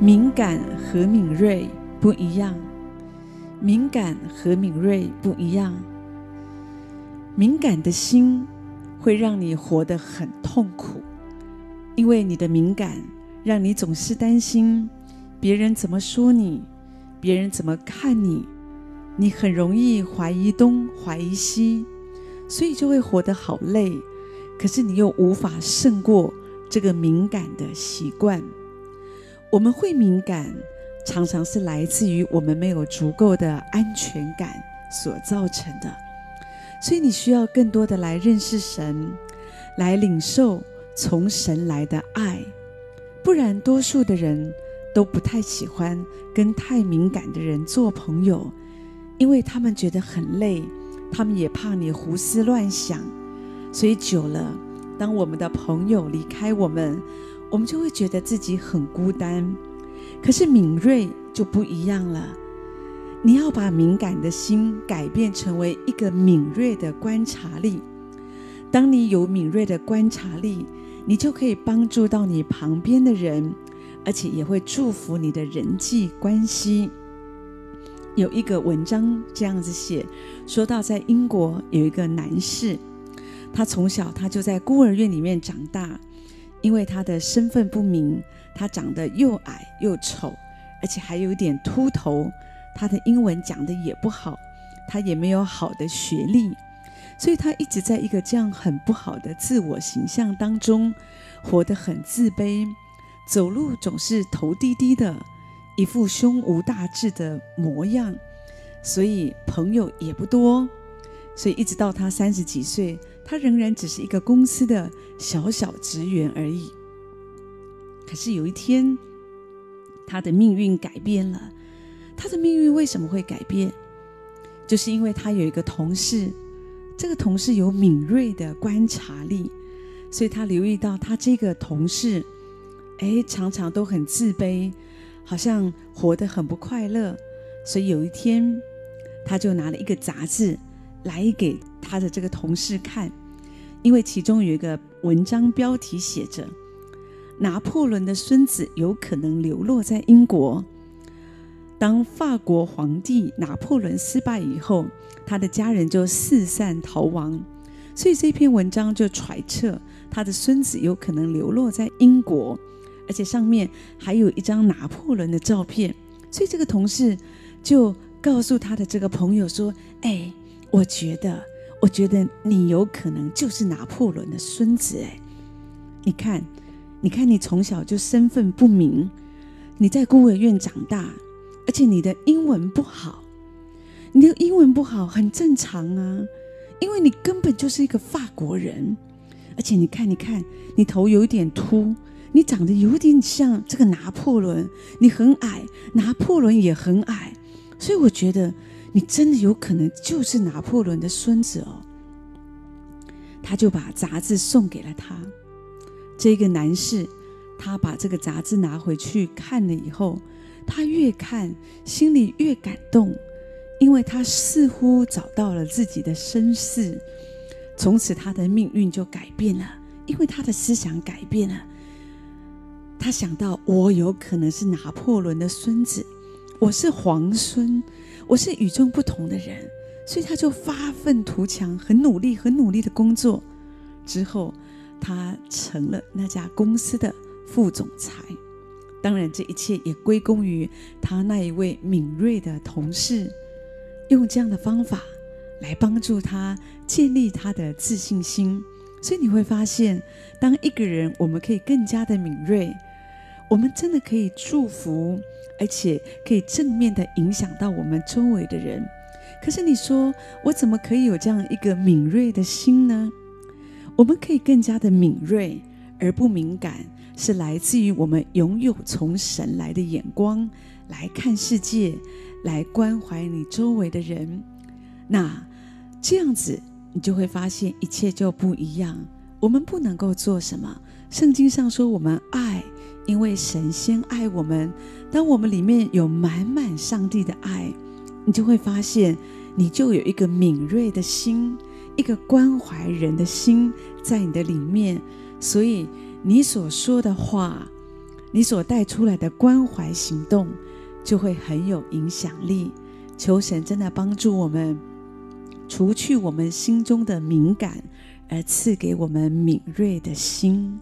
敏感和敏锐不一样，敏感和敏锐不一样。敏感的心会让你活得很痛苦，因为你的敏感让你总是担心别人怎么说你，别人怎么看你，你很容易怀疑东怀疑西，所以就会活得好累。可是你又无法胜过这个敏感的习惯。我们会敏感，常常是来自于我们没有足够的安全感所造成的。所以你需要更多的来认识神，来领受从神来的爱。不然，多数的人都不太喜欢跟太敏感的人做朋友，因为他们觉得很累，他们也怕你胡思乱想。所以久了，当我们的朋友离开我们，我们就会觉得自己很孤单，可是敏锐就不一样了。你要把敏感的心改变成为一个敏锐的观察力。当你有敏锐的观察力，你就可以帮助到你旁边的人，而且也会祝福你的人际关系。有一个文章这样子写，说到在英国有一个男士，他从小他就在孤儿院里面长大。因为他的身份不明，他长得又矮又丑，而且还有点秃头。他的英文讲的也不好，他也没有好的学历，所以他一直在一个这样很不好的自我形象当中，活得很自卑，走路总是头低低的，一副胸无大志的模样，所以朋友也不多。所以一直到他三十几岁，他仍然只是一个公司的小小职员而已。可是有一天，他的命运改变了。他的命运为什么会改变？就是因为他有一个同事，这个同事有敏锐的观察力，所以他留意到他这个同事，哎，常常都很自卑，好像活得很不快乐。所以有一天，他就拿了一个杂志。来给他的这个同事看，因为其中有一个文章标题写着：“拿破仑的孙子有可能流落在英国。”当法国皇帝拿破仑失败以后，他的家人就四散逃亡，所以这篇文章就揣测他的孙子有可能流落在英国，而且上面还有一张拿破仑的照片，所以这个同事就告诉他的这个朋友说：“哎。”我觉得，我觉得你有可能就是拿破仑的孙子哎！你看，你看，你从小就身份不明，你在孤儿院长大，而且你的英文不好，你的英文不好很正常啊，因为你根本就是一个法国人，而且你看，你看，你头有点秃，你长得有点像这个拿破仑，你很矮，拿破仑也很矮，所以我觉得。你真的有可能就是拿破仑的孙子哦。他就把杂志送给了他。这个男士，他把这个杂志拿回去看了以后，他越看心里越感动，因为他似乎找到了自己的身世。从此他的命运就改变了，因为他的思想改变了。他想到，我有可能是拿破仑的孙子，我是皇孙。我是与众不同的人，所以他就发愤图强，很努力、很努力的工作。之后，他成了那家公司的副总裁。当然，这一切也归功于他那一位敏锐的同事，用这样的方法来帮助他建立他的自信心。所以你会发现，当一个人我们可以更加的敏锐，我们真的可以祝福。而且可以正面的影响到我们周围的人。可是你说，我怎么可以有这样一个敏锐的心呢？我们可以更加的敏锐而不敏感，是来自于我们拥有从神来的眼光来看世界，来关怀你周围的人。那这样子，你就会发现一切就不一样。我们不能够做什么？圣经上说，我们爱。因为神先爱我们，当我们里面有满满上帝的爱，你就会发现，你就有一个敏锐的心，一个关怀人的心在你的里面。所以你所说的话，你所带出来的关怀行动就会很有影响力。求神真的帮助我们，除去我们心中的敏感，而赐给我们敏锐的心。